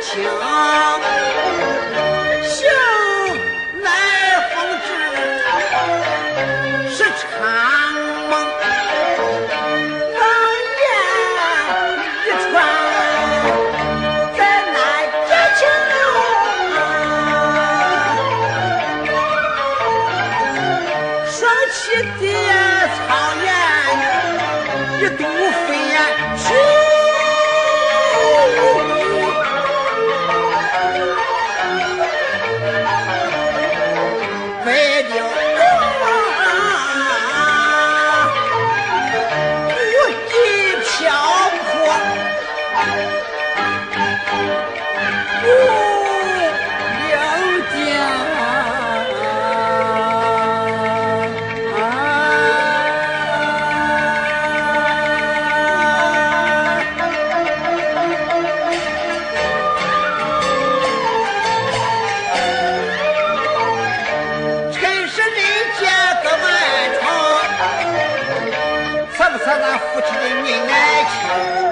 请。夫妻的恩爱情